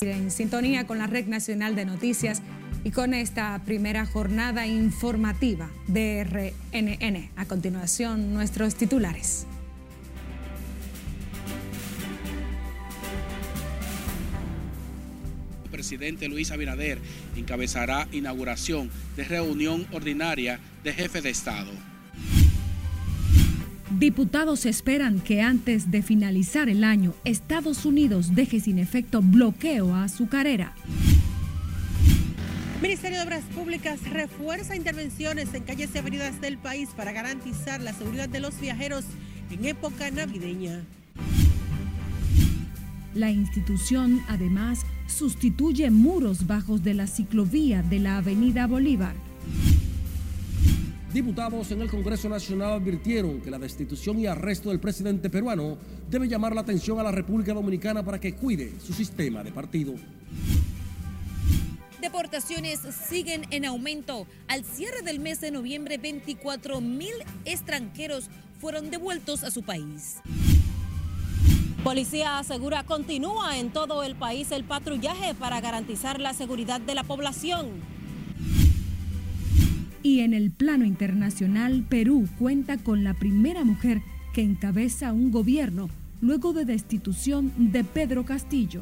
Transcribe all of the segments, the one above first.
En sintonía con la Red Nacional de Noticias y con esta primera jornada informativa de RNN. A continuación, nuestros titulares. El presidente Luis Abinader encabezará inauguración de reunión ordinaria de jefe de Estado. Diputados esperan que antes de finalizar el año, Estados Unidos deje sin efecto bloqueo a azucarera. Ministerio de Obras Públicas refuerza intervenciones en calles y avenidas del país para garantizar la seguridad de los viajeros en época navideña. La institución además sustituye muros bajos de la ciclovía de la Avenida Bolívar. Diputados en el Congreso Nacional advirtieron que la destitución y arresto del presidente peruano debe llamar la atención a la República Dominicana para que cuide su sistema de partido. Deportaciones siguen en aumento. Al cierre del mes de noviembre, 24 mil extranjeros fueron devueltos a su país. Policía asegura continúa en todo el país el patrullaje para garantizar la seguridad de la población. Y en el plano internacional, Perú cuenta con la primera mujer que encabeza un gobierno luego de destitución de Pedro Castillo.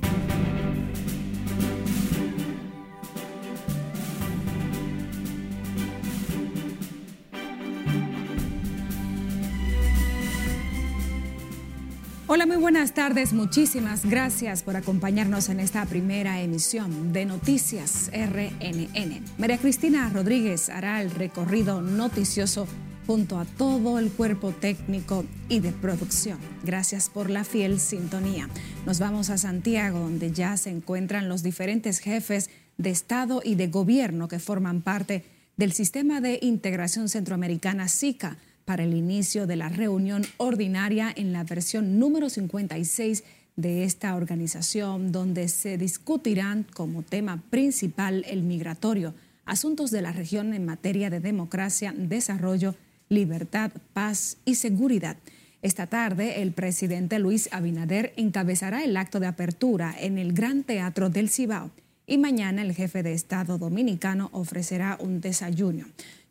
Hola, muy buenas tardes. Muchísimas gracias por acompañarnos en esta primera emisión de Noticias RNN. María Cristina Rodríguez hará el recorrido noticioso junto a todo el cuerpo técnico y de producción. Gracias por la fiel sintonía. Nos vamos a Santiago, donde ya se encuentran los diferentes jefes de Estado y de Gobierno que forman parte del Sistema de Integración Centroamericana SICA para el inicio de la reunión ordinaria en la versión número 56 de esta organización, donde se discutirán como tema principal el migratorio, asuntos de la región en materia de democracia, desarrollo, libertad, paz y seguridad. Esta tarde, el presidente Luis Abinader encabezará el acto de apertura en el Gran Teatro del Cibao y mañana el jefe de Estado dominicano ofrecerá un desayuno.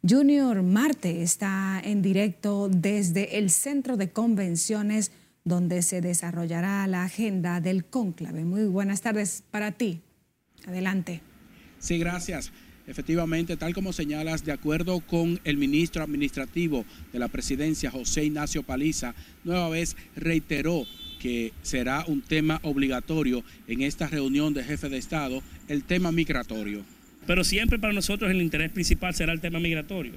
Junior Marte está en directo desde el Centro de Convenciones donde se desarrollará la agenda del cónclave. Muy buenas tardes para ti. Adelante. Sí, gracias. Efectivamente, tal como señalas, de acuerdo con el ministro administrativo de la presidencia, José Ignacio Paliza, nueva vez reiteró que será un tema obligatorio en esta reunión de jefe de Estado, el tema migratorio. Pero siempre para nosotros el interés principal será el tema migratorio.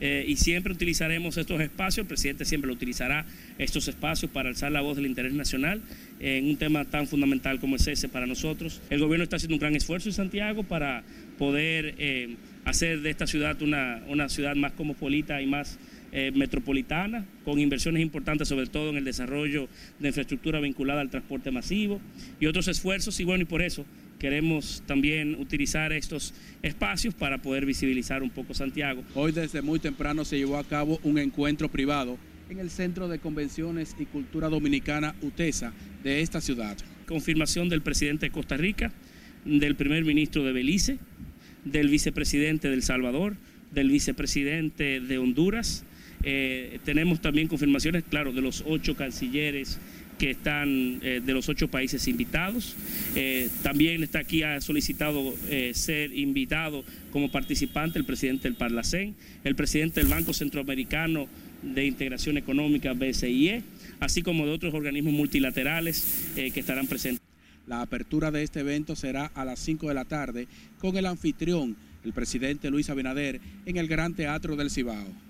Eh, y siempre utilizaremos estos espacios, el presidente siempre lo utilizará estos espacios para alzar la voz del interés nacional en un tema tan fundamental como es ese para nosotros. El gobierno está haciendo un gran esfuerzo en Santiago para poder eh, hacer de esta ciudad una, una ciudad más cosmopolita y más eh, metropolitana, con inversiones importantes, sobre todo en el desarrollo de infraestructura vinculada al transporte masivo y otros esfuerzos. Y bueno, y por eso queremos también utilizar estos espacios para poder visibilizar un poco Santiago. Hoy desde muy temprano se llevó a cabo un encuentro privado en el Centro de Convenciones y Cultura Dominicana UTESA de esta ciudad. Confirmación del presidente de Costa Rica, del primer ministro de Belice, del vicepresidente de El Salvador, del vicepresidente de Honduras. Eh, tenemos también confirmaciones, claro, de los ocho cancilleres que están eh, de los ocho países invitados. Eh, también está aquí, ha solicitado eh, ser invitado como participante el presidente del Parlacén, el presidente del Banco Centroamericano de Integración Económica, BCIE, así como de otros organismos multilaterales que estarán presentes. La apertura de este evento será a las 5 de la tarde con el anfitrión, el presidente Luis Abinader, en el Gran Teatro del Cibao.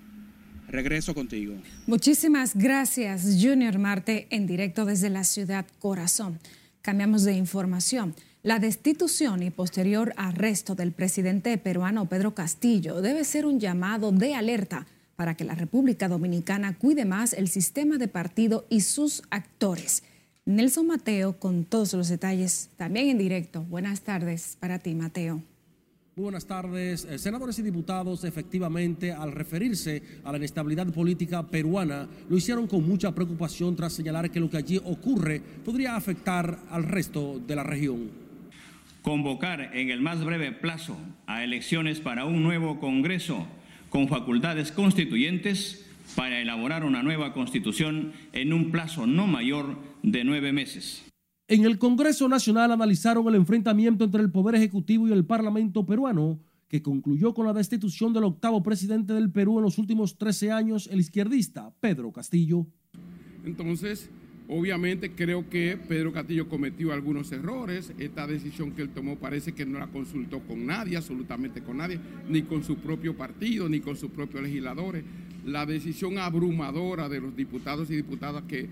Regreso contigo. Muchísimas gracias, Junior Marte, en directo desde la ciudad Corazón. Cambiamos de información. La destitución y posterior arresto del presidente peruano Pedro Castillo debe ser un llamado de alerta para que la República Dominicana cuide más el sistema de partido y sus actores. Nelson Mateo con todos los detalles, también en directo. Buenas tardes para ti, Mateo buenas tardes. Eh, senadores y diputados, efectivamente, al referirse a la inestabilidad política peruana, lo hicieron con mucha preocupación tras señalar que lo que allí ocurre podría afectar al resto de la región. convocar en el más breve plazo a elecciones para un nuevo Congreso con facultades constituyentes para elaborar una nueva constitución en un plazo no mayor de nueve meses. En el Congreso Nacional analizaron el enfrentamiento entre el Poder Ejecutivo y el Parlamento peruano, que concluyó con la destitución del octavo presidente del Perú en los últimos 13 años, el izquierdista Pedro Castillo. Entonces, obviamente creo que Pedro Castillo cometió algunos errores. Esta decisión que él tomó parece que no la consultó con nadie, absolutamente con nadie, ni con su propio partido, ni con sus propios legisladores. La decisión abrumadora de los diputados y diputadas que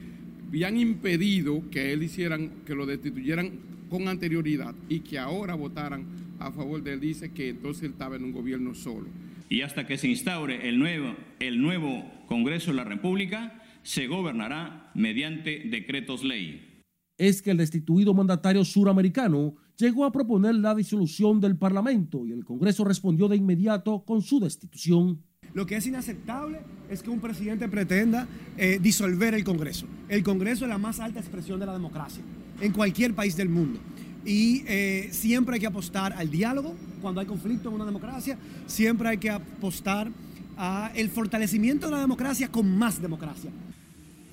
habían impedido que él hicieran, que lo destituyeran con anterioridad y que ahora votaran a favor de él, dice que entonces él estaba en un gobierno solo. Y hasta que se instaure el nuevo, el nuevo Congreso de la República, se gobernará mediante decretos ley. Es que el destituido mandatario suramericano llegó a proponer la disolución del Parlamento y el Congreso respondió de inmediato con su destitución. Lo que es inaceptable es que un presidente pretenda eh, disolver el Congreso. El Congreso es la más alta expresión de la democracia en cualquier país del mundo. Y eh, siempre hay que apostar al diálogo cuando hay conflicto en una democracia. Siempre hay que apostar al fortalecimiento de la democracia con más democracia.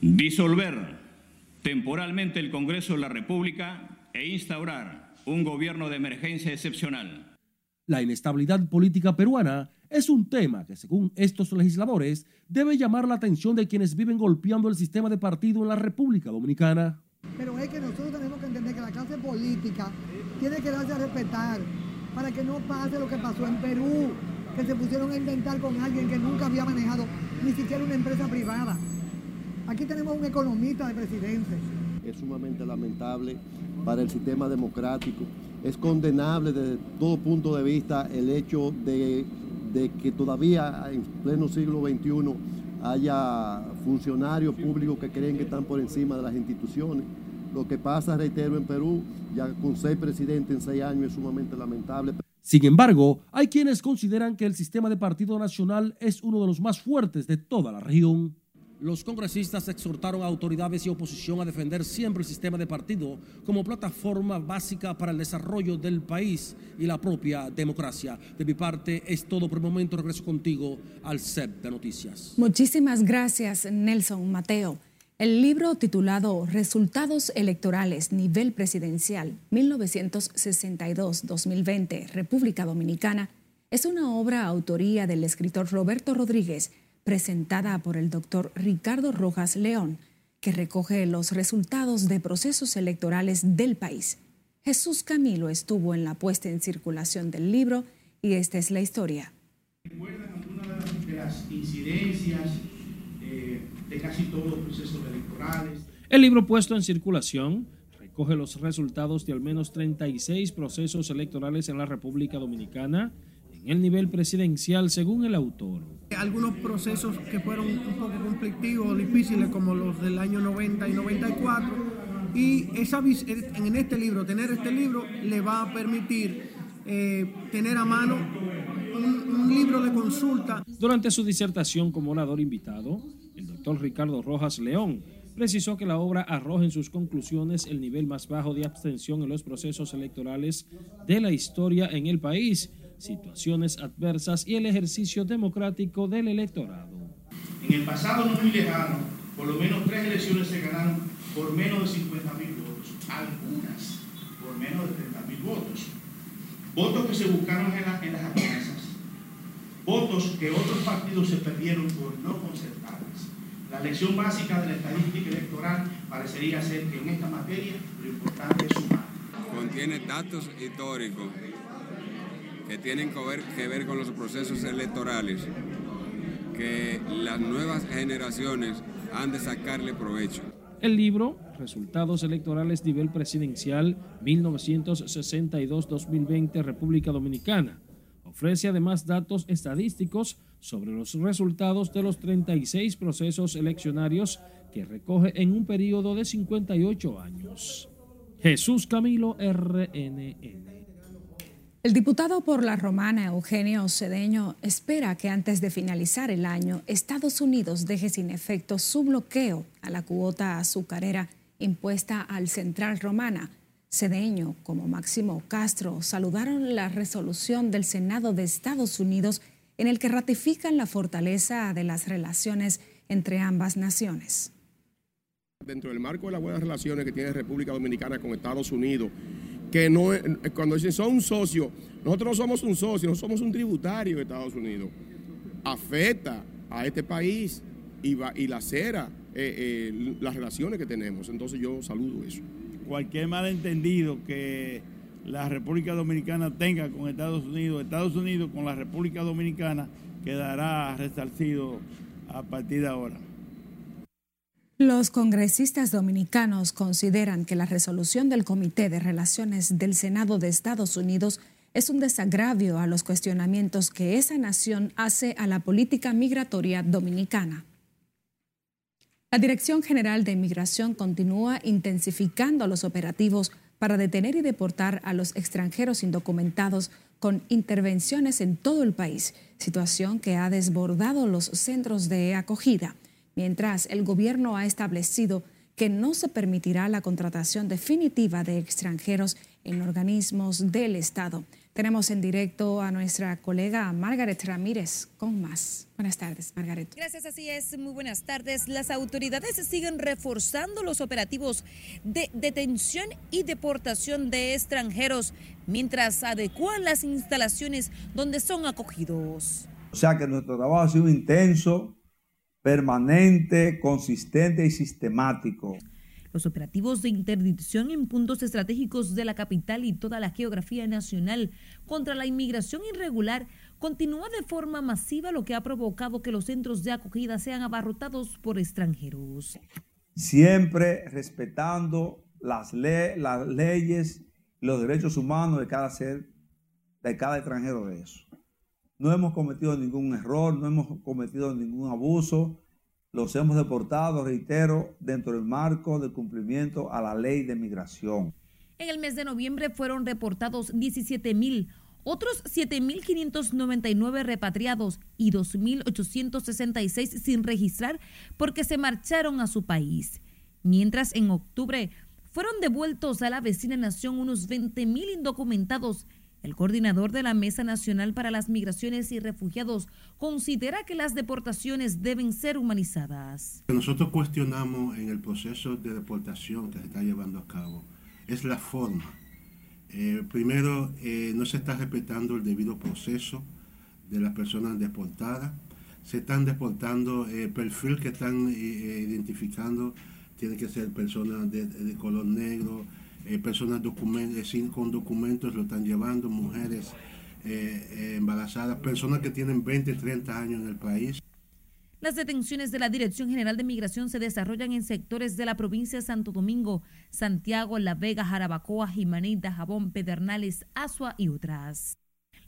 Disolver temporalmente el Congreso de la República e instaurar un gobierno de emergencia excepcional. La inestabilidad política peruana es un tema que, según estos legisladores, debe llamar la atención de quienes viven golpeando el sistema de partido en la República Dominicana. Pero es que nosotros tenemos que entender que la clase política tiene que darse a respetar para que no pase lo que pasó en Perú, que se pusieron a inventar con alguien que nunca había manejado ni siquiera una empresa privada. Aquí tenemos un economista de presidente. Es sumamente lamentable para el sistema democrático. Es condenable desde todo punto de vista el hecho de de que todavía en pleno siglo XXI haya funcionarios públicos que creen que están por encima de las instituciones. Lo que pasa, reitero, en Perú, ya con seis presidentes en seis años es sumamente lamentable. Sin embargo, hay quienes consideran que el sistema de partido nacional es uno de los más fuertes de toda la región. Los congresistas exhortaron a autoridades y oposición a defender siempre el sistema de partido como plataforma básica para el desarrollo del país y la propia democracia. De mi parte es todo por el momento. Regreso contigo al CEP de Noticias. Muchísimas gracias, Nelson Mateo. El libro titulado Resultados Electorales Nivel Presidencial 1962-2020 República Dominicana es una obra autoría del escritor Roberto Rodríguez presentada por el doctor Ricardo Rojas León, que recoge los resultados de procesos electorales del país. Jesús Camilo estuvo en la puesta en circulación del libro y esta es la historia. ¿Recuerdan alguna de las incidencias de casi todos los procesos electorales? El libro puesto en circulación recoge los resultados de al menos 36 procesos electorales en la República Dominicana en el nivel presidencial, según el autor algunos procesos que fueron un poco conflictivos, difíciles, como los del año 90 y 94. Y esa, en este libro, tener este libro, le va a permitir eh, tener a mano un, un, libro de consulta. Durante su disertación como orador invitado, el doctor Ricardo Rojas León precisó que la obra arroja en sus conclusiones el nivel más bajo de abstención en los procesos electorales de la historia en el país situaciones adversas y el ejercicio democrático del electorado. En el pasado no muy lejano, por lo menos tres elecciones se ganaron por menos de 50 mil votos, algunas por menos de 30 mil votos. Votos que se buscaron en, las alianzas, votos que otros partidos se perdieron por no concertarlas. La lección básica de la estadística electoral parecería ser que en esta materia lo importante es sumar. Contiene datos históricos que tienen que ver, con los procesos electorales, que las nuevas generaciones han de sacarle provecho. El libro, Resultados Electorales Nivel Presidencial 1962-2020 República Dominicana, ofrece además datos estadísticos sobre los resultados de los 36 procesos eleccionarios que recoge en un periodo de 58 años. Jesús Camilo RNN. El diputado por la Romana, Eugenio Cedeño, espera que antes de finalizar el año, Estados Unidos deje sin efecto su bloqueo a la cuota azucarera impuesta al Central Romana, Cedeño como Máximo Castro saludaron la resolución del Senado de Estados Unidos en el que ratifican la fortaleza de las relaciones entre ambas naciones. Dentro del marco de las buenas relaciones que tiene República Dominicana con Estados Unidos, que no cuando dicen son un socio, nosotros no somos un socio, no somos un tributario de Estados Unidos. Afecta a este país y, va, y lacera eh, eh, las relaciones que tenemos. Entonces yo saludo eso. Cualquier malentendido que la República Dominicana tenga con Estados Unidos, Estados Unidos con la República Dominicana quedará resarcido a partir de ahora. Los congresistas dominicanos consideran que la resolución del Comité de Relaciones del Senado de Estados Unidos es un desagravio a los cuestionamientos que esa nación hace a la política migratoria dominicana. La Dirección General de Inmigración continúa intensificando los operativos para detener y deportar a los extranjeros indocumentados con intervenciones en todo el país, situación que ha desbordado los centros de acogida mientras el gobierno ha establecido que no se permitirá la contratación definitiva de extranjeros en organismos del Estado. Tenemos en directo a nuestra colega Margaret Ramírez con más. Buenas tardes, Margaret. Gracias, así es. Muy buenas tardes. Las autoridades siguen reforzando los operativos de detención y deportación de extranjeros mientras adecuan las instalaciones donde son acogidos. O sea que nuestro trabajo ha sido intenso, permanente, consistente y sistemático. Los operativos de interdicción en puntos estratégicos de la capital y toda la geografía nacional contra la inmigración irregular continúa de forma masiva, lo que ha provocado que los centros de acogida sean abarrotados por extranjeros. Siempre respetando las, las leyes y los derechos humanos de cada ser, de cada extranjero de eso. No hemos cometido ningún error, no hemos cometido ningún abuso. Los hemos deportado, reitero, dentro del marco del cumplimiento a la ley de migración. En el mes de noviembre fueron reportados 17 mil, otros 7.599 repatriados y 2.866 sin registrar porque se marcharon a su país. Mientras en octubre fueron devueltos a la vecina nación unos 20 mil indocumentados el coordinador de la Mesa Nacional para las Migraciones y Refugiados considera que las deportaciones deben ser humanizadas. Nosotros cuestionamos en el proceso de deportación que se está llevando a cabo es la forma. Eh, primero, eh, no se está respetando el debido proceso de las personas deportadas. Se están deportando, el eh, perfil que están identificando tiene que ser personas de color negro, eh, personas eh, con documentos lo están llevando, mujeres eh, embarazadas, personas que tienen 20, 30 años en el país. Las detenciones de la Dirección General de Migración se desarrollan en sectores de la provincia de Santo Domingo, Santiago, La Vega, Jarabacoa, Jimanita, Jabón, Pedernales, Asua y otras.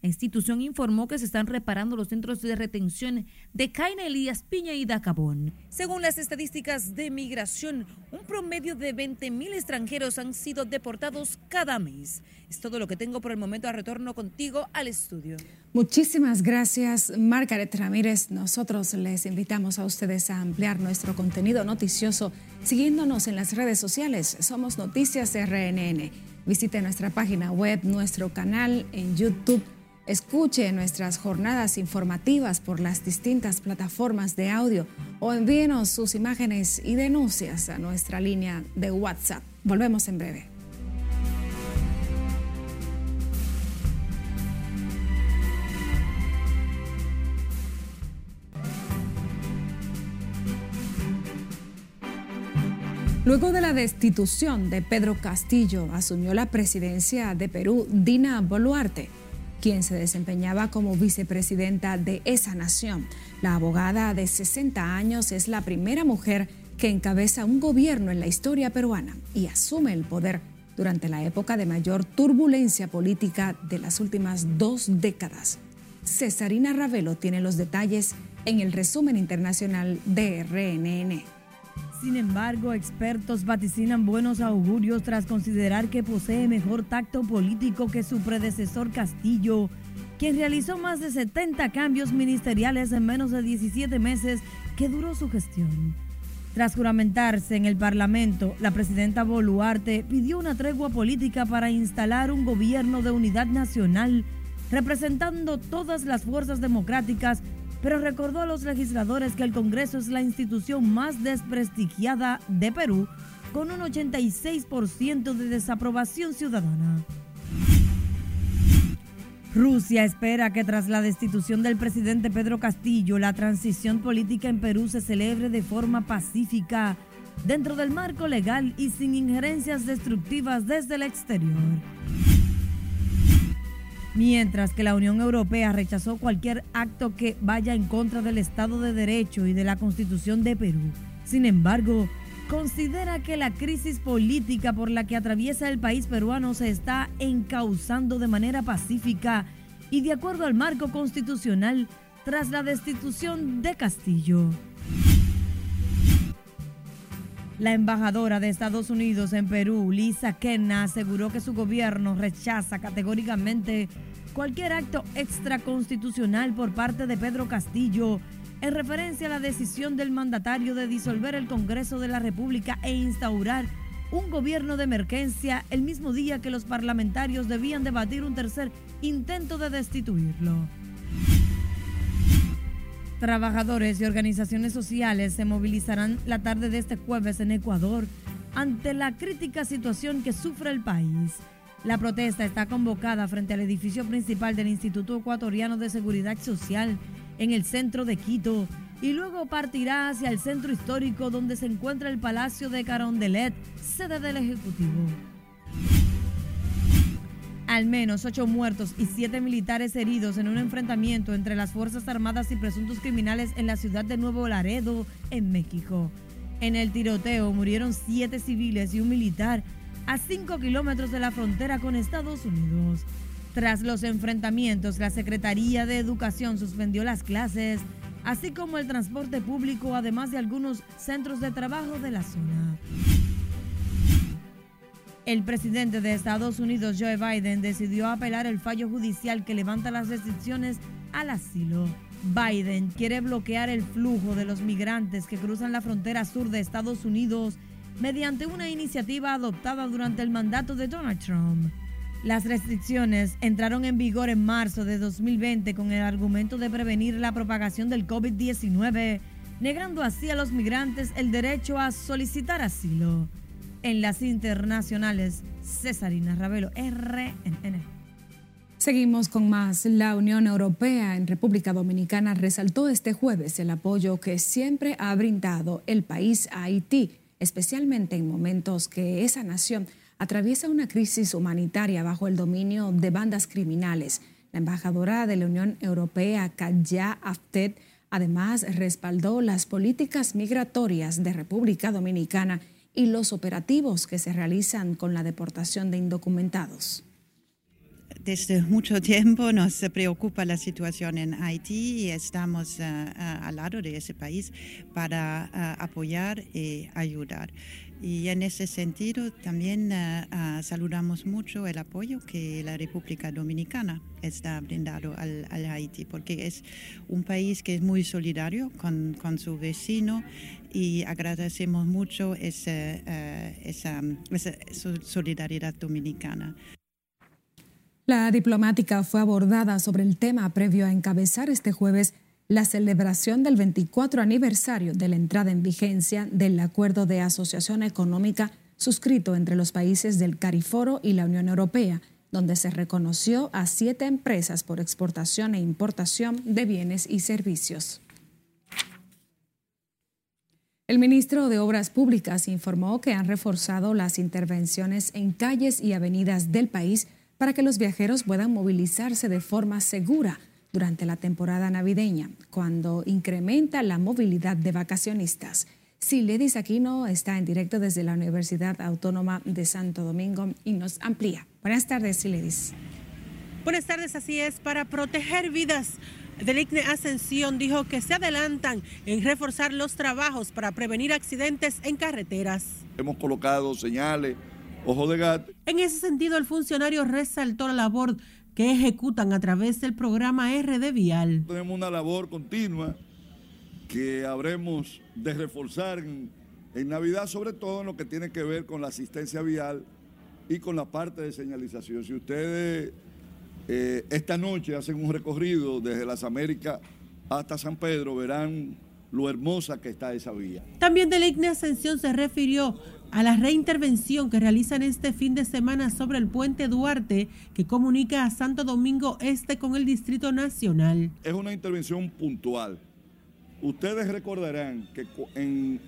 La institución informó que se están reparando los centros de retención de Caina, Elías Piña y Dacabón. Según las estadísticas de migración, un promedio de 20.000 extranjeros han sido deportados cada mes. Es todo lo que tengo por el momento. A retorno contigo al estudio. Muchísimas gracias, Margaret Ramírez. Nosotros les invitamos a ustedes a ampliar nuestro contenido noticioso siguiéndonos en las redes sociales. Somos Noticias RNN. Visite nuestra página web, nuestro canal en YouTube Escuche nuestras jornadas informativas por las distintas plataformas de audio o envíenos sus imágenes y denuncias a nuestra línea de WhatsApp. Volvemos en breve. Luego de la destitución de Pedro Castillo, asumió la presidencia de Perú Dina Boluarte quien se desempeñaba como vicepresidenta de esa nación. La abogada de 60 años es la primera mujer que encabeza un gobierno en la historia peruana y asume el poder durante la época de mayor turbulencia política de las últimas dos décadas. Cesarina Ravelo tiene los detalles en el resumen internacional de RNN. Sin embargo, expertos vaticinan buenos augurios tras considerar que posee mejor tacto político que su predecesor Castillo, quien realizó más de 70 cambios ministeriales en menos de 17 meses que duró su gestión. Tras juramentarse en el Parlamento, la presidenta Boluarte pidió una tregua política para instalar un gobierno de unidad nacional representando todas las fuerzas democráticas, pero recordó a los legisladores que el Congreso es la institución más desprestigiada de Perú, con un 86% de desaprobación ciudadana. Rusia espera que tras la destitución del presidente Pedro Castillo, la transición política en Perú se celebre de forma pacífica, dentro del marco legal y sin injerencias destructivas desde el exterior. Mientras que la Unión Europea rechazó cualquier acto que vaya en contra del Estado de Derecho y de la Constitución de Perú. Sin embargo, considera que la crisis política por la que atraviesa el país peruano se está encauzando de manera pacífica y de acuerdo al marco constitucional tras la destitución de Castillo. La embajadora de Estados Unidos en Perú, Lisa Kenna, aseguró que su gobierno rechaza categóricamente cualquier acto extraconstitucional por parte de Pedro Castillo en referencia a la decisión del mandatario de disolver el Congreso de la República e instaurar un gobierno de emergencia el mismo día que los parlamentarios debían debatir un tercer intento de destituirlo. Trabajadores y organizaciones sociales se movilizarán la tarde de este jueves en Ecuador ante la crítica situación que sufre el país. La protesta está convocada frente al edificio principal del Instituto Ecuatoriano de Seguridad Social en el centro de Quito y luego partirá hacia el centro histórico donde se encuentra el Palacio de Carondelet, sede del Ejecutivo. Al menos ocho muertos y siete militares heridos en un enfrentamiento entre las Fuerzas Armadas y presuntos criminales en la ciudad de Nuevo Laredo, en México. En el tiroteo murieron siete civiles y un militar a cinco kilómetros de la frontera con Estados Unidos. Tras los enfrentamientos, la Secretaría de Educación suspendió las clases, así como el transporte público, además de algunos centros de trabajo de la zona. El presidente de Estados Unidos, Joe Biden, decidió apelar el fallo judicial que levanta las restricciones al asilo. Biden quiere bloquear el flujo de los migrantes que cruzan la frontera sur de Estados Unidos mediante una iniciativa adoptada durante el mandato de Donald Trump. Las restricciones entraron en vigor en marzo de 2020 con el argumento de prevenir la propagación del COVID-19, negando así a los migrantes el derecho a solicitar asilo. En las internacionales, Cesarina Ravelo, RNN. Seguimos con más. La Unión Europea en República Dominicana resaltó este jueves el apoyo que siempre ha brindado el país a Haití, especialmente en momentos que esa nación atraviesa una crisis humanitaria bajo el dominio de bandas criminales. La embajadora de la Unión Europea, Kaya Aftet, además respaldó las políticas migratorias de República Dominicana y los operativos que se realizan con la deportación de indocumentados desde mucho tiempo nos preocupa la situación en Haití y estamos uh, uh, al lado de ese país para uh, apoyar y ayudar. Y en ese sentido también saludamos mucho el apoyo que la República Dominicana está brindando al, Haití, porque es un país que es muy solidario con, con su vecino y agradecemos mucho esa, esa solidaridad dominicana. La diplomática fue abordada sobre el tema previo a encabezar este jueves la celebración del 24 aniversario de la entrada en vigencia del Acuerdo de Asociación Económica suscrito entre los países del Cariforo y la Unión Europea, donde se reconoció a siete empresas por exportación e importación de bienes y servicios. El ministro de Obras Públicas informó que han reforzado las intervenciones en calles y avenidas del país para que los viajeros puedan movilizarse de forma segura durante la temporada navideña, cuando incrementa la movilidad de vacacionistas. Siledis Aquino está en directo desde la Universidad Autónoma de Santo Domingo y nos amplía. Buenas tardes, Siledis. Buenas tardes, así es. Para proteger vidas, del ICNE Ascensión dijo que se adelantan en reforzar los trabajos para prevenir accidentes en carreteras. Hemos colocado señales ojo de gato. En ese sentido, el funcionario resaltó la labor que ejecutan a través del programa RD Vial. Tenemos una labor continua que habremos de reforzar en, en Navidad, sobre todo en lo que tiene que ver con la asistencia vial y con la parte de señalización. Si ustedes eh, esta noche hacen un recorrido desde las Américas hasta San Pedro, verán lo hermosa que está esa vía. También Deligne Ascensión se refirió a la reintervención que realizan este fin de semana sobre el puente Duarte que comunica a Santo Domingo Este con el Distrito Nacional. Es una intervención puntual. Ustedes recordarán que en,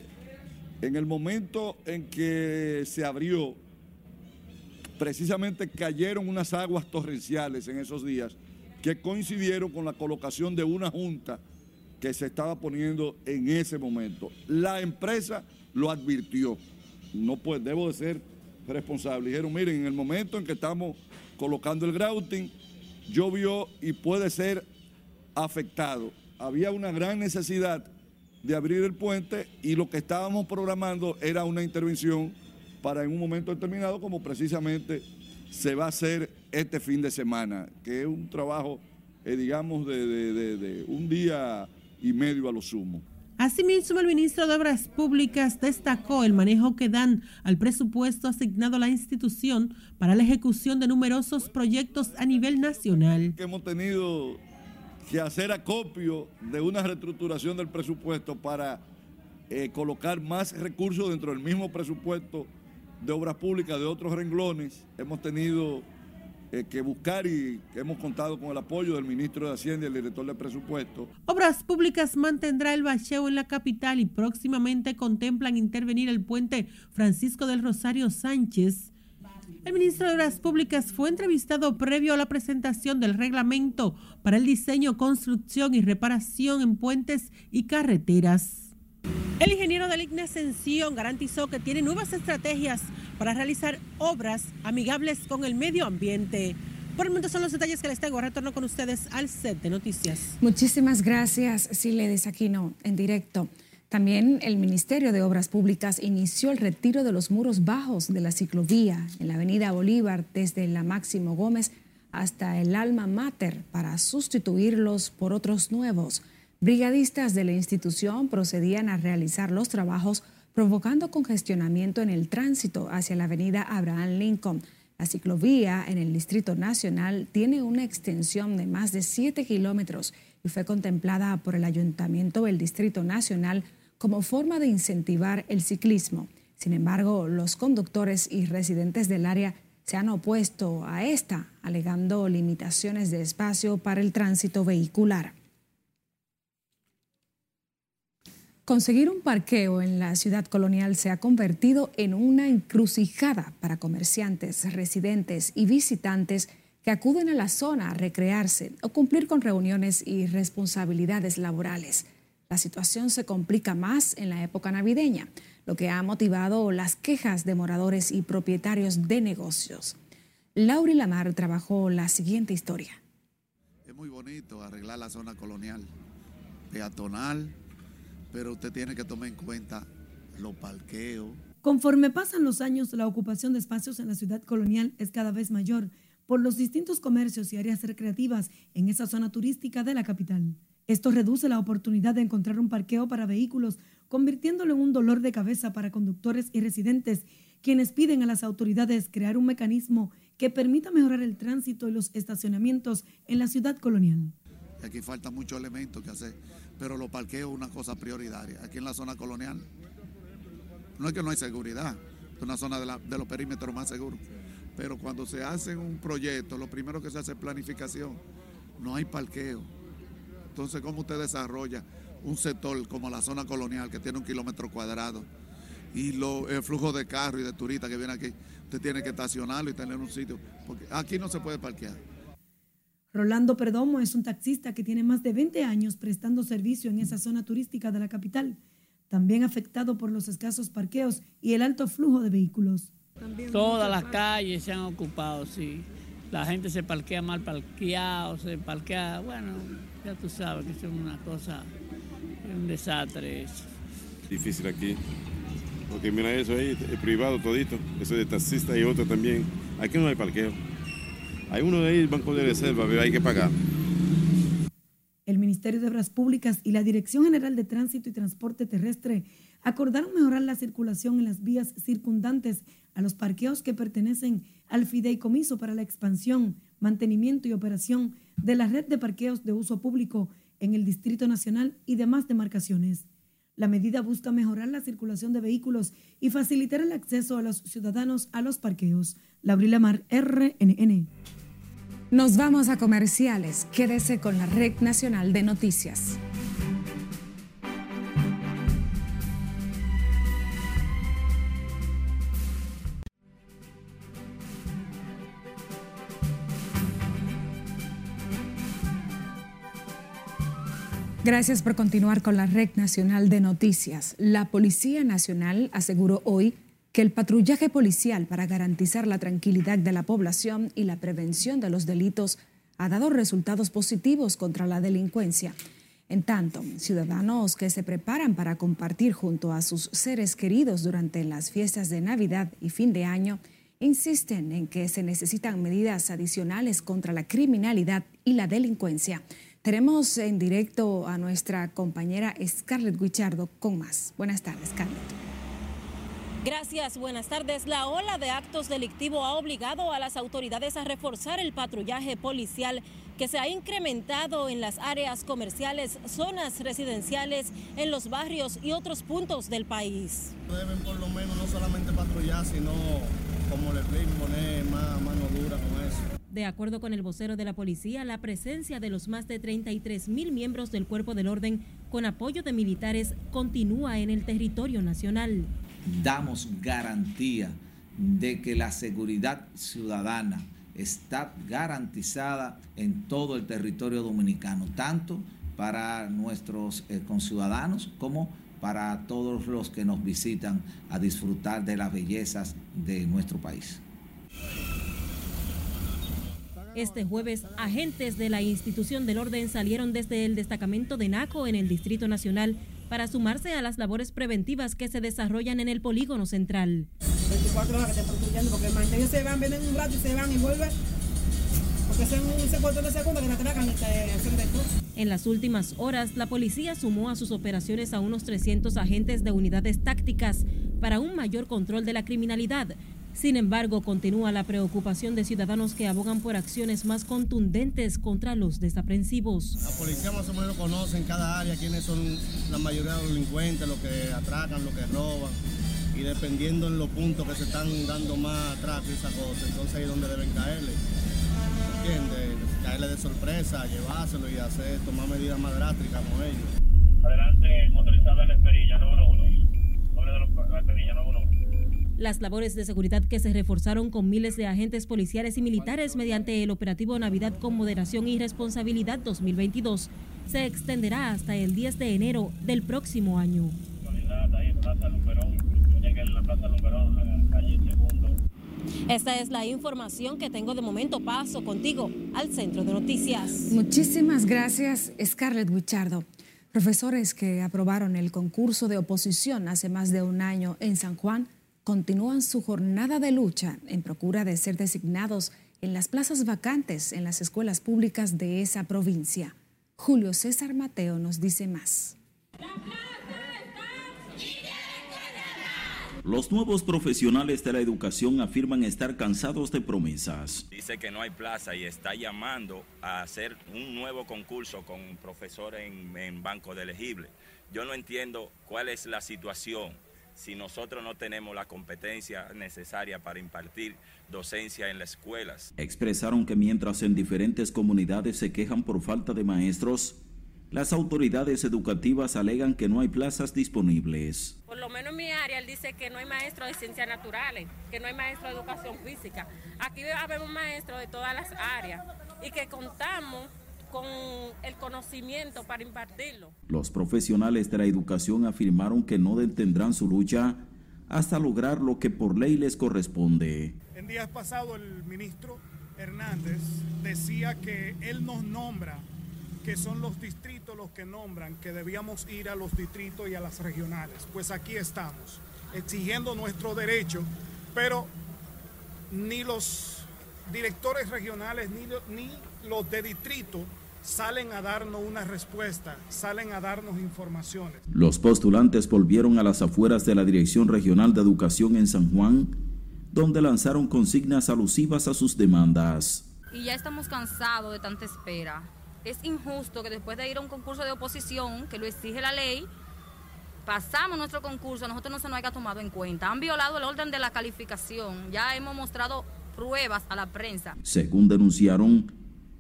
en el momento en que se abrió, precisamente cayeron unas aguas torrenciales en esos días que coincidieron con la colocación de una junta que se estaba poniendo en ese momento. La empresa lo advirtió. No pues debo de ser responsable. Dijeron, miren, en el momento en que estamos colocando el grouting, llovió y puede ser afectado. Había una gran necesidad de abrir el puente y lo que estábamos programando era una intervención para en un momento determinado, como precisamente se va a hacer este fin de semana, que es un trabajo, eh, digamos, de un día y medio a lo sumo. Asimismo, el ministro de Obras Públicas destacó el manejo que dan al presupuesto asignado a la institución para la ejecución de numerosos proyectos a nivel nacional. Hemos tenido que hacer acopio de una reestructuración del presupuesto para eh, colocar más recursos dentro del mismo presupuesto de obras públicas de otros renglones. Hemos tenido eh, que buscar y hemos contado con el apoyo del ministro de Hacienda y el director de presupuesto. Obras Públicas mantendrá el bacheo en la capital y próximamente contemplan intervenir el puente Francisco del Rosario Sánchez. El ministro de Obras Públicas fue entrevistado previo a la presentación del reglamento para el diseño, construcción y reparación en puentes y carreteras. El ingeniero IGNE Ascensión garantizó que tiene nuevas estrategias para realizar obras amigables con el medio ambiente. Por el momento son los detalles que les tengo. Retorno con ustedes al set de noticias. Muchísimas gracias, Siledis Aquino, en directo. También el Ministerio de Obras Públicas inició el retiro de los muros bajos de la ciclovía en la avenida Bolívar desde la Máximo Gómez hasta el Alma Mater para sustituirlos por otros nuevos. Brigadistas de la institución procedían a realizar los trabajos provocando congestionamiento en el tránsito hacia la avenida Abraham Lincoln. La ciclovía en el Distrito Nacional tiene una extensión de más de 7 kilómetros y fue contemplada por el Ayuntamiento del Distrito Nacional como forma de incentivar el ciclismo. Sin embargo, los conductores y residentes del área se han opuesto a esta, alegando limitaciones de espacio para el tránsito vehicular. Conseguir un parqueo en la ciudad colonial se ha convertido en una encrucijada para comerciantes, residentes y visitantes que acuden a la zona a recrearse o cumplir con reuniones y responsabilidades laborales. La situación se complica más en la época navideña, lo que ha motivado las quejas de moradores y propietarios de negocios. Lauri Lamar trabajó la siguiente historia. Es muy bonito arreglar la zona colonial, peatonal, pero usted tiene que tomar en cuenta los parqueos. Conforme pasan los años, la ocupación de espacios en la ciudad colonial es cada vez mayor por los distintos comercios y áreas recreativas en esa zona turística de la capital. Esto reduce la oportunidad de encontrar un parqueo para vehículos, convirtiéndolo en un dolor de cabeza para conductores y residentes, quienes piden a las autoridades crear un mecanismo que permita mejorar el tránsito y los estacionamientos en la ciudad colonial. Aquí falta muchos elementos que hacer pero los parqueos es una cosa prioritaria. Aquí en la zona colonial no es que no hay seguridad, es una zona de, los perímetros más seguros, pero cuando se hace un proyecto, lo primero que se hace es planificación, no hay parqueo. Entonces, ¿cómo usted desarrolla un sector como la zona colonial que tiene un kilómetro cuadrado y el flujo de carros y de turistas que vienen aquí, usted tiene que estacionarlo y tener un sitio, porque aquí no se puede parquear. Rolando Perdomo es un taxista que tiene más de 20 años prestando servicio en esa zona turística de la capital, también afectado por los escasos parqueos y el alto flujo de vehículos. Todas las calles se han ocupado, sí. La gente se parquea mal parqueado, se parquea, bueno, ya tú sabes que es una cosa, un desastre eso. Difícil aquí, porque mira eso ahí, es privado todito, eso de taxista y otro también. Aquí no hay parqueo. Hay uno de ahí, Banco de Reserva, pero hay que pagar. El Ministerio de Obras Públicas y la Dirección General de Tránsito y Transporte Terrestre acordaron mejorar la circulación en las vías circundantes a los parqueos que pertenecen al fideicomiso para la expansión, mantenimiento y operación de la red de parqueos de uso público en el Distrito Nacional y demás demarcaciones. La medida busca mejorar la circulación de vehículos y facilitar el acceso a los ciudadanos a los parqueos. Labrila Mar, RNN. Nos vamos a comerciales. Quédese con la Red Nacional de Noticias. Gracias por continuar con la Red Nacional de Noticias. La Policía Nacional aseguró hoy que el patrullaje policial para garantizar la tranquilidad de la población y la prevención de los delitos ha dado resultados positivos contra la delincuencia. En tanto, ciudadanos que se preparan para compartir junto a sus seres queridos durante las fiestas de Navidad y fin de año insisten en que se necesitan medidas adicionales contra la criminalidad y la delincuencia. Tenemos en directo a nuestra compañera Scarlett Guichardo con más. Buenas tardes, Scarlett. Gracias, buenas tardes. La ola de actos delictivos ha obligado a las autoridades a reforzar el patrullaje policial que se ha incrementado en las áreas comerciales, zonas residenciales, en los barrios y otros puntos del país. Deben por lo menos no solamente patrullar, sino como le poner más mano dura con eso. De acuerdo con el vocero de la policía, la presencia de los más de 33 mil miembros del cuerpo del orden con apoyo de militares continúa en el territorio nacional. Damos garantía de que la seguridad ciudadana está garantizada en todo el territorio dominicano, tanto para nuestros eh, conciudadanos como para todos los que nos visitan a disfrutar de las bellezas de nuestro país. Este jueves, agentes de la institución del orden salieron desde el destacamento de NACO en el Distrito Nacional para sumarse a las labores preventivas que se desarrollan en el polígono central. 24 horas que te porque ellos se van, vienen un rato y se van y vuelven. Porque son un secuestro de segundo que te atracan y te hacen de todo. En las últimas horas, la policía sumó a sus operaciones a unos 300 agentes de unidades tácticas para un mayor control de la criminalidad, sin embargo, continúa la preocupación de ciudadanos que abogan por acciones más contundentes contra los desaprensivos. La policía más o menos conoce en cada área quiénes son la mayoría de los delincuentes, los que atracan, los que roban. Y dependiendo en los puntos que se están dando más atraco y esa cosa, entonces ahí es donde deben caerle. ¿Entiendes? Caerle de sorpresa, llevárselo y hacer, tomar medidas más drásticas con ellos. Adelante, motorizado de la Esperilla, número uno. Nombre de la Esperilla, número uno. Las labores de seguridad que se reforzaron con miles de agentes policiales y militares mediante el operativo Navidad con Moderación y Responsabilidad 2022 se extenderá hasta el 10 de enero del próximo año. Esta es la información que tengo de momento. Paso contigo al centro de noticias. Muchísimas gracias, Scarlett Wichardo. Profesores que aprobaron el concurso de oposición hace más de un año en San Juan continúan su jornada de lucha en procura de ser designados en las plazas vacantes en las escuelas públicas de esa provincia. Julio César Mateo nos dice más. Los nuevos profesionales de la educación afirman estar cansados de promesas. Dice que no hay plaza y está llamando a hacer un nuevo concurso con profesores en, en banco de elegible. Yo no entiendo cuál es la situación si nosotros no tenemos la competencia necesaria para impartir docencia en las escuelas. Expresaron que mientras en diferentes comunidades se quejan por falta de maestros, las autoridades educativas alegan que no hay plazas disponibles. Por lo menos en mi área él dice que no hay maestros de ciencias naturales, que no hay maestros de educación física. Aquí habemos maestros de todas las áreas y que contamos con el conocimiento para impartirlo. Los profesionales de la educación afirmaron que no detendrán su lucha hasta lograr lo que por ley les corresponde. En días pasados el ministro Hernández decía que él nos nombra, que son los distritos los que nombran, que debíamos ir a los distritos y a las regionales. Pues aquí estamos, exigiendo nuestro derecho, pero ni los directores regionales ni, ni los de distrito salen a darnos una respuesta, salen a darnos informaciones. Los postulantes volvieron a las afueras de la Dirección Regional de Educación en San Juan, donde lanzaron consignas alusivas a sus demandas. Y ya estamos cansados de tanta espera. Es injusto que después de ir a un concurso de oposición, que lo exige la ley, pasamos nuestro concurso, a nosotros no se nos haya tomado en cuenta. Han violado el orden de la calificación. Ya hemos mostrado pruebas a la prensa. Según denunciaron,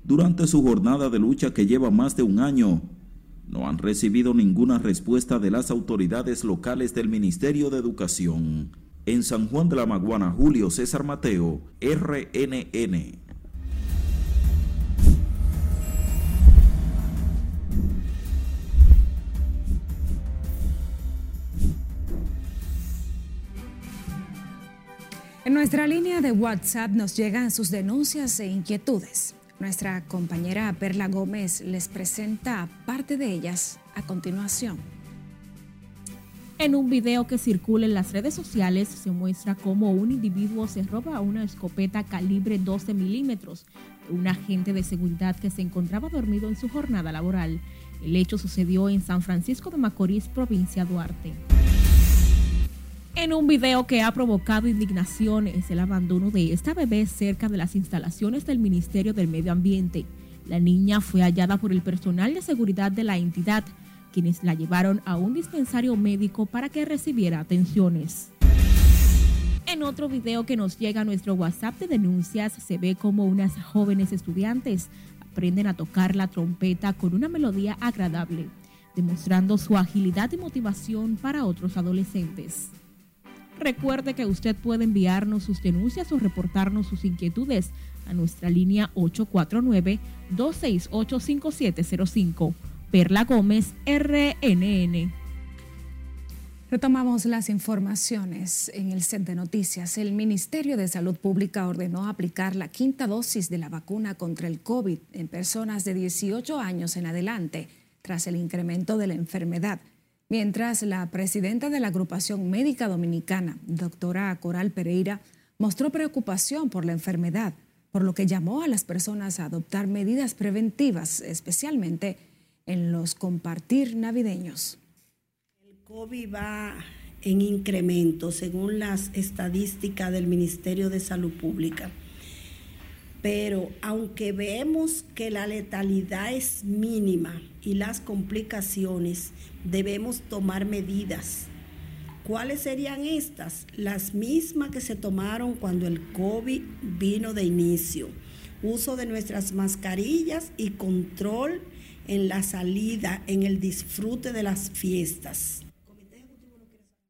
durante su jornada de lucha que lleva más de un año, no han recibido ninguna respuesta de las autoridades locales del Ministerio de Educación. En San Juan de la Maguana, Julio César Mateo, RNN. En nuestra línea de WhatsApp nos llegan sus denuncias e inquietudes. Nuestra compañera Perla Gómez les presenta parte de ellas a continuación. En un video que circula en las redes sociales se muestra cómo un individuo se roba una escopeta calibre 12 milímetros de un agente de seguridad que se encontraba dormido en su jornada laboral. El hecho sucedió en San Francisco de Macorís, provincia Duarte. En un video que ha provocado indignación es el abandono de esta bebé cerca de las instalaciones del Ministerio del Medio Ambiente. La niña fue hallada por el personal de seguridad de la entidad, quienes la llevaron a un dispensario médico para que recibiera atenciones. En otro video que nos llega a nuestro WhatsApp de denuncias se ve como unas jóvenes estudiantes aprenden a tocar la trompeta con una melodía agradable, demostrando su agilidad y motivación para otros adolescentes. Recuerde que usted puede enviarnos sus denuncias o reportarnos sus inquietudes a nuestra línea 849-268-5705. Perla Gómez, RNN. Retomamos las informaciones en el set de noticias. El Ministerio de Salud Pública ordenó aplicar la quinta dosis de la vacuna contra el COVID en personas de 18 años en adelante, tras el incremento de la enfermedad mientras la presidenta de la agrupación médica dominicana, doctora Coral Pereira, mostró preocupación por la enfermedad, por lo que llamó a las personas a adoptar medidas preventivas, especialmente en los compartir navideños. El COVID va en incremento según las estadísticas del Ministerio de Salud Pública. Pero aunque vemos que la letalidad es mínima y las complicaciones, debemos tomar medidas. ¿Cuáles serían estas? Las mismas que se tomaron cuando el COVID vino de inicio. Uso de nuestras mascarillas y control en la salida, en el disfrute de las fiestas.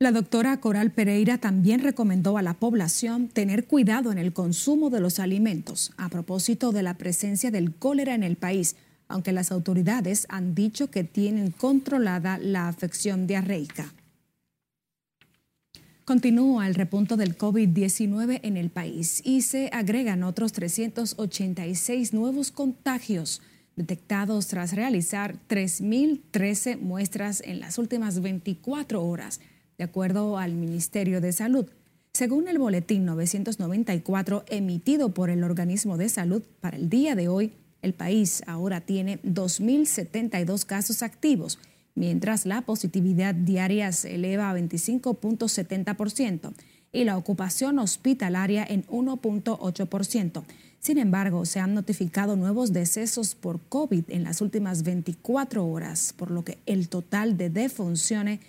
La doctora Coral Pereira también recomendó a la población tener cuidado en el consumo de los alimentos a propósito de la presencia del cólera en el país, aunque las autoridades han dicho que tienen controlada la afección diarreica. Continúa el repunto del COVID-19 en el país y se agregan otros 386 nuevos contagios detectados tras realizar 3.013 muestras en las últimas 24 horas de acuerdo al Ministerio de Salud. Según el boletín 994 emitido por el organismo de salud para el día de hoy, el país ahora tiene 2.072 casos activos, mientras la positividad diaria se eleva a 25.70% y la ocupación hospitalaria en 1.8%. Sin embargo, se han notificado nuevos decesos por COVID en las últimas 24 horas, por lo que el total de defunciones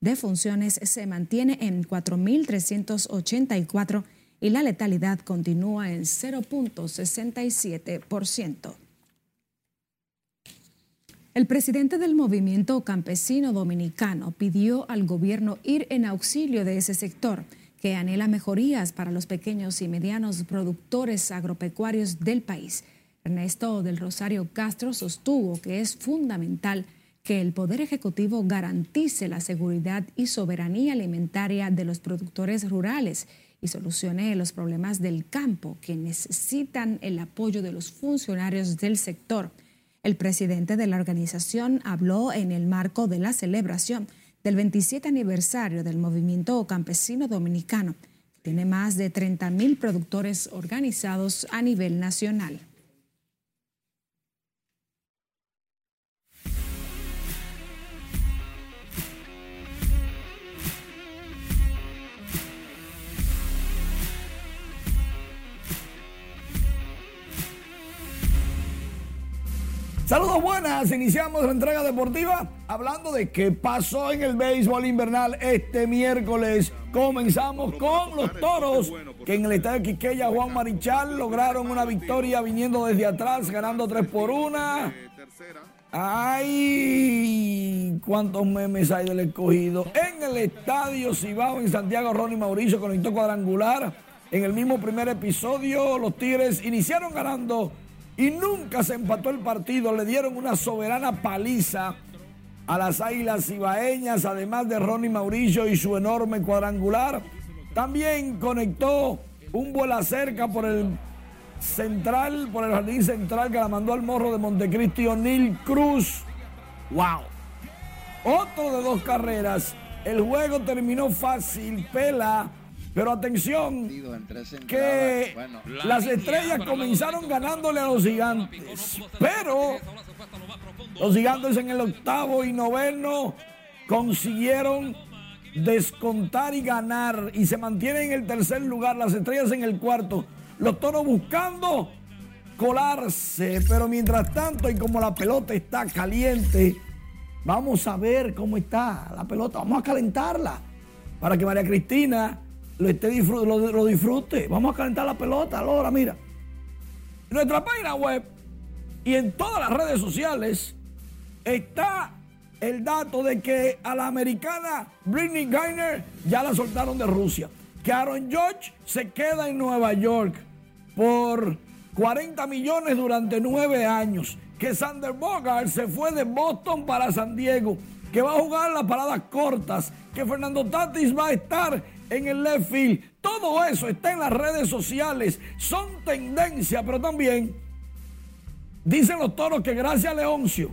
de funciones se mantiene en 4.384 y la letalidad continúa en 0.67%. El presidente del movimiento campesino dominicano pidió al gobierno ir en auxilio de ese sector que anhela mejorías para los pequeños y medianos productores agropecuarios del país. Ernesto del Rosario Castro sostuvo que es fundamental que el Poder Ejecutivo garantice la seguridad y soberanía alimentaria de los productores rurales y solucione los problemas del campo que necesitan el apoyo de los funcionarios del sector. El presidente de la organización habló en el marco de la celebración del 27 aniversario del movimiento campesino dominicano, que tiene más de 30 mil productores organizados a nivel nacional. Saludos buenas, iniciamos la entrega deportiva hablando de qué pasó en el béisbol invernal este miércoles. Comenzamos con los toros que en el estadio Quiqueya Juan Marichal lograron una victoria viniendo desde atrás, ganando 3 por 1. ¡Ay! ¿Cuántos memes hay del escogido? En el estadio Cibao en Santiago, Ronnie Mauricio conectó cuadrangular. En el mismo primer episodio, los Tigres iniciaron ganando y nunca se empató el partido. Le dieron una soberana paliza a las Águilas Cibaeñas, además de Ronnie Mauricio y su enorme cuadrangular. También conectó un vuelo cerca por el central, por el jardín central que la mandó al morro de Montecristi, O'Neill Cruz. ¡Wow! Otro de dos carreras. El juego terminó fácil, pela pero atención, que las estrellas comenzaron ganándole a los gigantes, pero los gigantes en el octavo y noveno consiguieron descontar y ganar y se mantienen en el tercer lugar, las estrellas en el cuarto, los toros buscando colarse, pero mientras tanto y como la pelota está caliente, vamos a ver cómo está la pelota, vamos a calentarla para que María Cristina lo, esté lo, disfrute. Vamos a calentar la pelota, ahora mira. En nuestra página web y en todas las redes sociales está el dato de que a la americana Britney Griner ya la soltaron de Rusia. Que Aaron George se queda en Nueva York por 40 millones durante nueve años. Que Sander Bogart se fue de Boston para San Diego. Que va a jugar las paradas cortas. Que Fernando Tatis va a estar en el left field. Todo eso está en las redes sociales. Son tendencia, pero también dicen los toros que gracias a Leoncio,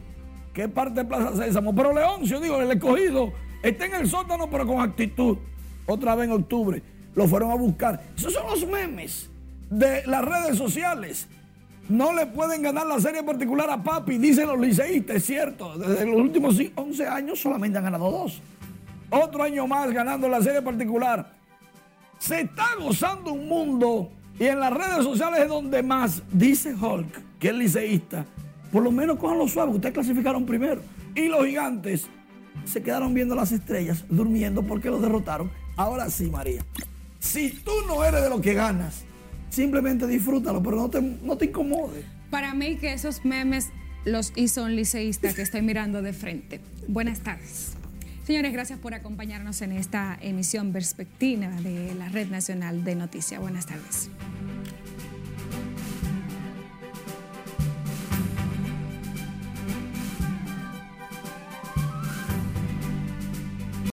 que parte de Plaza Sésamo, pero Leoncio, digo, el escogido, está en el sótano, pero con actitud. Otra vez en octubre. Lo fueron a buscar. Esos son los memes de las redes sociales. No le pueden ganar la serie particular a Papi, dicen los liceístas, es cierto. Desde los últimos 11 años solamente han ganado dos otro año más ganando la serie particular. Se está gozando un mundo y en las redes sociales es donde más dice Hulk, que es liceísta. Por lo menos cojan lo suave, ustedes clasificaron primero. Y los gigantes se quedaron viendo las estrellas, durmiendo porque los derrotaron. Ahora sí, María. Si tú no eres de lo que ganas, simplemente disfrútalo, pero no te, no te incomodes. Para mí que esos memes los hizo un liceísta que estoy mirando de frente. Buenas tardes. Señores, gracias por acompañarnos en esta emisión perspectiva de la Red Nacional de Noticias. Buenas tardes.